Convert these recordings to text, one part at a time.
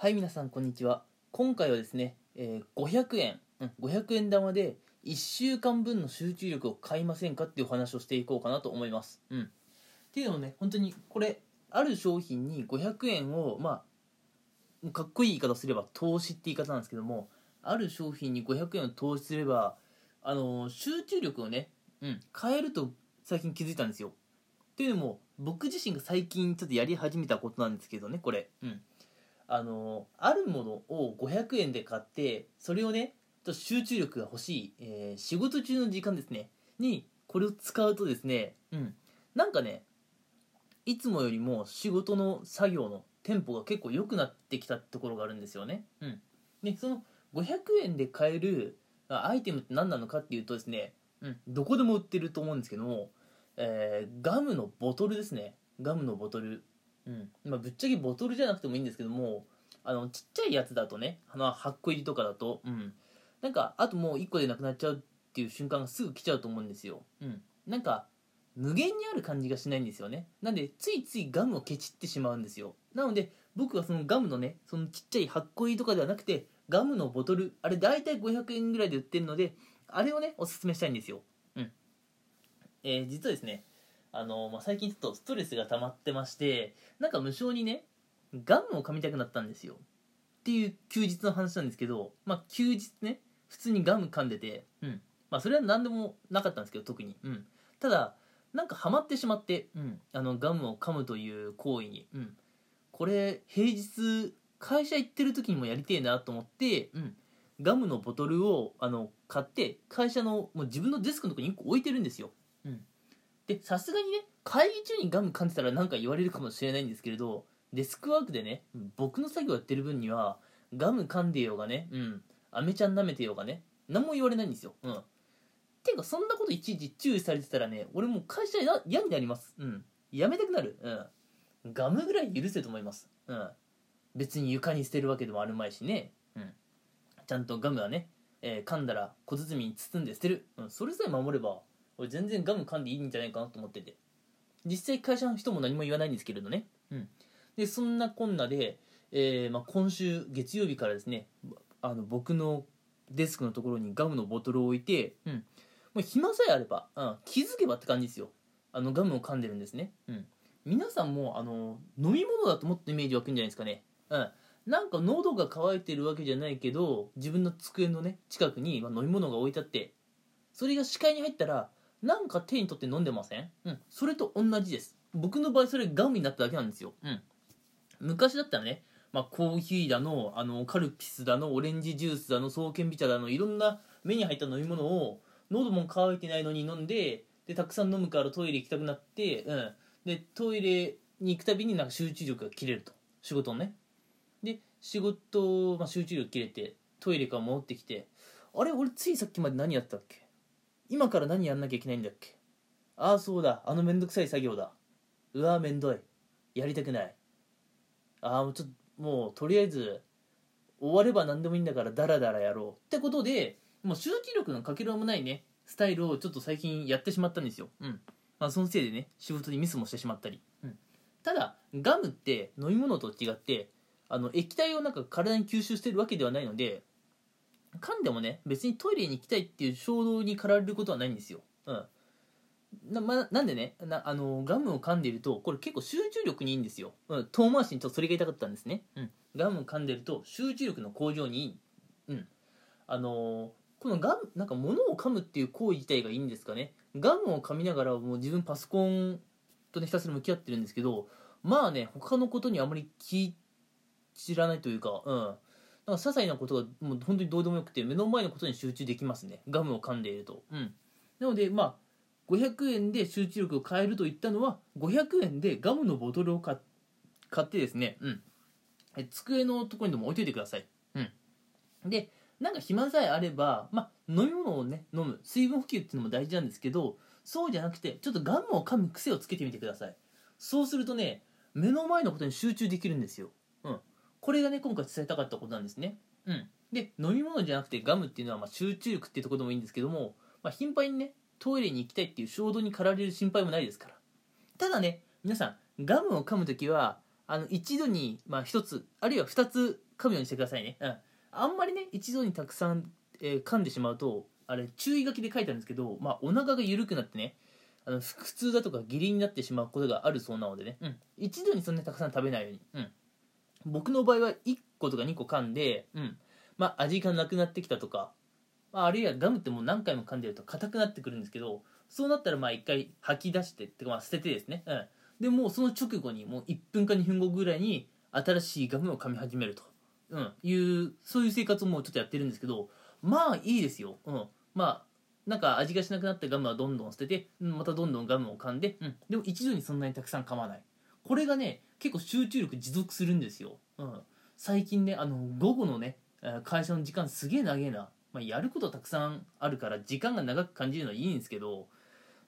はい皆さんこんにちは。今回はですね、えー500円、500円玉で1週間分の集中力を買いませんかっていうお話をしていこうかなと思います。うん。っていうのもね本当にこれある商品に500円をまあかっこいい言い方すれば投資って言い方なんですけどもある商品に500円を投資すればあのー集中力をね、うん、変えると最近気づいたんですよ。っていうのも僕自身が最近ちょっとやり始めたことなんですけどねこれ。うん。あのあるものを500円で買ってそれをねちょっと集中力が欲しい、えー仕事中の時間ですね。にこれを使うとですねうんなんかねいつもよりも仕事の作業のテンポが結構良くなってきたところがあるんですよね。うん。でその500円で買えるあアイテムって何なのかっていうとですね、うん、どこでも売ってると思うんですけども、えーガムのボトルですね。ガムのボトル。うん。まあ、ぶっちゃけボトルじゃなくてもいいんですけどもあのちっちゃいやつだとねあの8個入りとかだと、うん、なんかあともう1個でなくなっちゃうっていう瞬間がすぐ来ちゃうと思うんですよ、うん、なんか無限にある感じがしないんですよね。なんでついついガムをケチってしまうんですよ。なので僕はそのガムのねそのちっちゃい8個入りとかではなくてガムのボトルあれ大体500円ぐらいで売ってるのであれをねおすすめしたいんですよ。うん。えー実はですねあの、まあ、最近ちょっとストレスが溜まってましてなんか無性にねガムを噛みたくなったんですよ。っていう休日の話なんですけど、まあ、休日ね普通にガム噛んでて、うん。まあ、それは何でもなかったんですけど特に、うん、ただなんかハマってしまって、うん、あのガムを噛むという行為に、うん、これ平日会社行ってる時にもやりてえなと思って、うん、ガムのボトルをあの買って会社のもう自分のデスクのとこに1個置いてるんですよ、うん、でさすがにね会議中にガム噛んでたら何か言われるかもしれないんですけれどデスクワークでね僕の作業やってる分にはガム噛んでようがねうんアメちゃん舐めてようがね何も言われないんですよ。うん。ていうかそんなこといちいち注意されてたらね俺もう会社嫌になります。うん。やめたくなる。うん。ガムぐらい許せと思います。うん。別に床に捨てるわけでもあるまいしね。うん。ちゃんとガムはね、えー噛んだら小包に包んで捨てる、うん、それさえ守れば俺全然ガム噛んでいいんじゃないかなと思ってて。実際会社の人も何も言わないんですけれどね、うん、でそんなこんなで、えーまあ、今週月曜日からですねあの僕のデスクのところにガムのボトルを置いて、うん、もう暇さえあれば、うん、気づけばって感じですよ。あのガムを噛んでるんですね、うん、皆さんもあの飲み物だともっとイメージ湧くんじゃないですかね、うん、なんか喉が渇いてるわけじゃないけど自分の机のね近くにまあ飲み物が置いてあってそれが視界に入ったらなんか手に取って飲んでません？うん。それと同じです。僕の場合それガムになっただけなんですよ。うん。昔だったらね、まあ、コーヒーだのあのカルピスだのオレンジジュースだの爽健美茶だのいろんな目に入った飲み物を喉も渇いてないのに飲んででたくさん飲むからトイレ行きたくなって、うん、でトイレに行くたびになんか集中力が切れると。仕事のね。で仕事、まあ、集中力切れてトイレから戻ってきてあれ俺ついさっきまで何やったっけ？今から何やんなきゃいけないんだっけ？ああそうだ。あのめんどくさい作業だ。うわーめんどい。やりたくない。ああもうちょっともうとりあえず終われば何でもいいんだからダラダラやろう。ってことでもう集中力のかけらもないね。スタイルをちょっと最近やってしまったんですよ。うん。まあそのせいでね仕事にミスもしてしまったり、うん、ただガムって飲み物と違ってあの液体をなんか体に吸収してるわけではないので噛んでもね別にトイレに行きたいっていう衝動に駆られることはないんですよ、うん。なま、なんでねなあのガムを噛んでいるとこれ結構集中力にいいんですよ、うん、遠回しにちょっとそれが言いたかったんですね、うん、ガムを噛んでると集中力の向上にいい、うん、あのこのガムなんか物を噛むっていう行為自体がいいんですかね。ガムを噛みながらもう自分パソコンとねひたすら向き合ってるんですけどまあね他のことにあまり気知らないというかうん。なんか些細なことがもう本当にどうでもよくて目の前のことに集中できますね。ガムを噛んでいると。うん。なのでまあ500円で集中力を変えると言ったのは500円でガムのボトルを買買ってですね。うん。え机のところにでも置いといてください。うん。でなんか暇さえあれば、まあ、飲み物をね飲む。水分補給っていうのも大事なんですけどそうじゃなくてちょっとガムを噛む癖をつけてみてください。そうするとね目の前のことに集中できるんですよ、うん、これがね今回伝えたかったことなんですね、うん、で飲み物じゃなくてガムっていうのはま集中力っていうところでもいいんですけども、まあ、頻繁にねトイレに行きたいっていう衝動に駆られる心配もないですから。ただね皆さんガムを噛むときはあの一度に、まあ、1つあるいは2つ噛むようにしてくださいね、うん、あんまりね一度にたくさん、えー噛んでしまうとあれ注意書きで書いてあるんですけど、まあ、お腹が緩くなってねあの腹痛だとか下痢になってしまうことがあるそうなのでね、うん、一度にそんなにたくさん食べないように、うん、僕の場合は1個とか2個噛んで、うん。まあ、味がなくなってきたとか、まあ、あるいはガムってもう何回も噛んでると硬くなってくるんですけどそうなったらまあ1回吐き出してってかまあ捨ててですね、うん、でもうその直後にもう1分か2分後ぐらいに新しいガムを噛み始めると、うん、いうそういう生活をもうちょっとやってるんですけどまあいいですよ、うん、まあなんか味がしなくなったガムはどんどん捨ててまたどんどんガムを噛んで、うん、でも一度にそんなにたくさん噛まない。これがね結構集中力持続するんですよ、うん、最近ねあの午後のね会社の時間すげえ長えな、まあ、やることたくさんあるから時間が長く感じるのはいいんですけど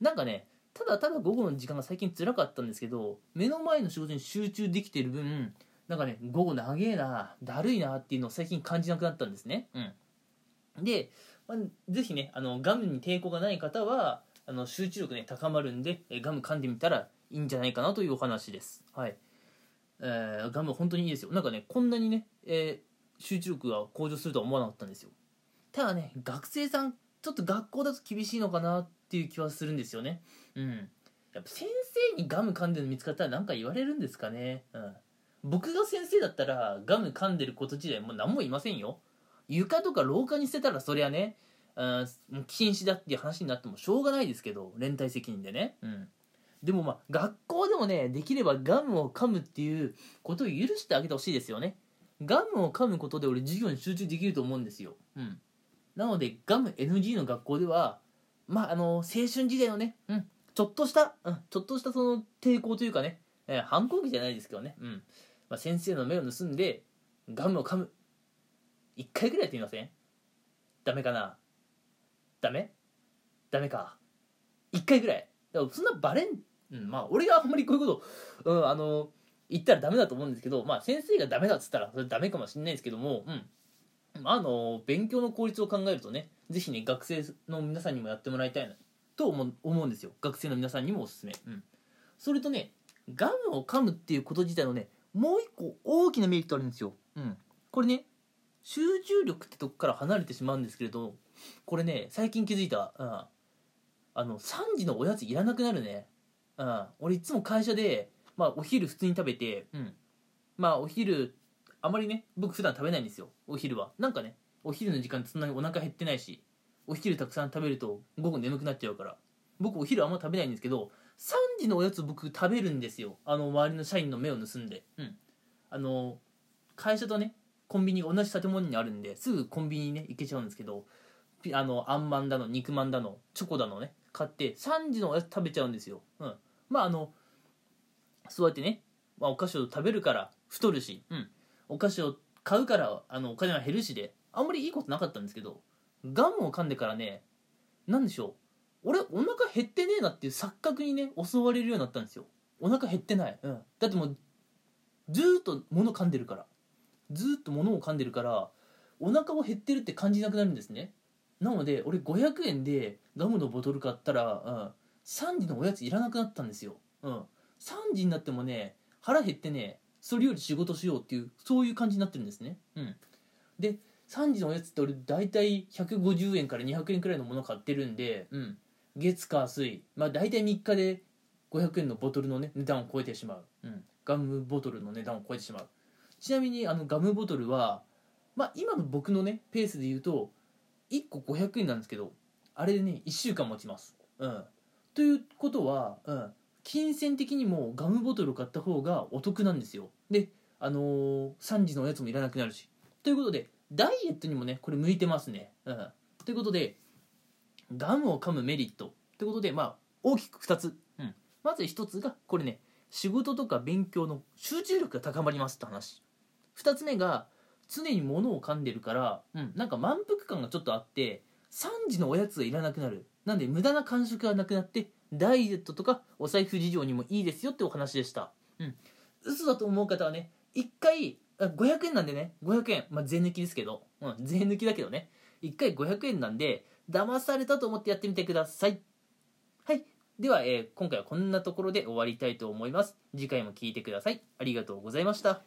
なんかねただただ午後の時間が最近辛かったんですけど目の前の仕事に集中できてる分なんかね午後長えなだるいなっていうのを最近感じなくなったんですね。うん。で、まあ、ぜひねあのガムに抵抗がない方はあの集中力ね高まるんでガム噛んでみたらいいんじゃないかなというお話です。はい。えーガム本当にいいですよ。なんかねこんなにね、えー集中力が向上するとは思わなかったんですよ。ただね学生さんちょっと学校だと厳しいのかなっていう気はするんですよね。うん。やっぱ先生にガム噛んでるの見つかったら何か言われるんですかね。うん。僕が先生だったらガム噛んでること自体もう何も言いませんよ。床とか廊下に捨てたらそりゃねうん禁止だっていう話になってもしょうがないですけど連帯責任でね。うん。でもまあ学校でもねできればガムを噛むっていうことを許してあげてほしいですよね。ガムを噛むことで俺授業に集中できると思うんですよ、うん、なのでガム NG の学校ではまああの青春時代のね、うん、ちょっとした、うん、ちょっとしたその抵抗というかね、えー反抗期じゃないですけどね、うん。まあ、先生の目を盗んでガムを噛む。1回ぐらいやってみません？ダメかな？ダメ？ダメか？1回ぐらい。だからそんなバレん、うん、まあ俺があんまりこういうこと、うん、あの言ったらダメだと思うんですけどまあ先生がダメだっつったらそれダメかもしれないですけどもうん。あの勉強の効率を考えるとねぜひね学生の皆さんにもやってもらいたいなと思う思うんですよ。学生の皆さんにもおすすめ。うん。それとねガムを噛むっていうこと自体のねもう一個大きなメリットあるんですよ。うん。これね集中力ってとこから離れてしまうんですけれどこれね最近気づいた、うん、あの3時のおやついらなくなるね。うん。俺いつも会社でまあお昼普通に食べてうん。まあお昼あまりね僕普段食べないんですよ。お昼は。なんかねお昼の時間そんなにお腹減ってないしお昼たくさん食べると午後眠くなっちゃうから。僕お昼あんま食べないんですけど3時のおやつ僕食べるんですよ。あの周りの社員の目を盗んで。うん。あの会社とねコンビニが同じ建物にあるんですぐコンビニにね行けちゃうんですけどピあのあんまんだの肉まんだのチョコだのね買って3時のおやつ食べちゃうんですよ、うん、まああのそうやってね、まあ、お菓子を食べるから太るし、うん、お菓子を買うからあのお金は減るしであんまりいいことなかったんですけどガムを噛んでからねなんでしょう俺お腹減ってねえなっていう錯覚にね襲われるようになったんですよ。お腹減ってない、うん、だってもうずっと物噛んでるから。ずっと物を噛んでるからお腹も減ってるって感じなくなるんですね。なので俺500円でガムのボトル買ったら、うん、3時のおやついらなくなったんですよ、うん、3時になってもね腹減ってねそれより仕事しようっていうそういう感じになってるんですね、うん、で3時のおやつって俺大体150円から200円くらいのもの買ってるんで、うん、月火水。まあ大体3日で500円のボトルのね値段を超えてしまう、うん、ガムボトルの値段を超えてしまう。ちなみにあのガムボトルはまあ今の僕のねペースで言うと1個500円なんですけどあれでね1週間持ちます。うん。ということは、うん、金銭的にもガムボトルを買った方がお得なんですよ。であのー3時のおやつもいらなくなるし。ということでダイエットにもねこれ向いてますね。うん。ということでガムを噛むメリット。ということでまあ大きく2つ、うん、まず1つがこれね仕事とか勉強の集中力が高まりますって話。2つ目が常に物を噛んでるから、うん、なんか満腹感がちょっとあって3時のおやつがいらなくなる。なんで無駄な間食がなくなってダイエットとかお財布事情にもいいですよってお話でした。うん。嘘だと思う方はね1回500円なんでね。500円。まあ税抜きですけど、うん、税抜きだけどね。1回500円なんで騙されたと思ってやってみてください。はい。では、えー今回はこんなところで終わりたいと思います。次回も聞いてください。ありがとうございました。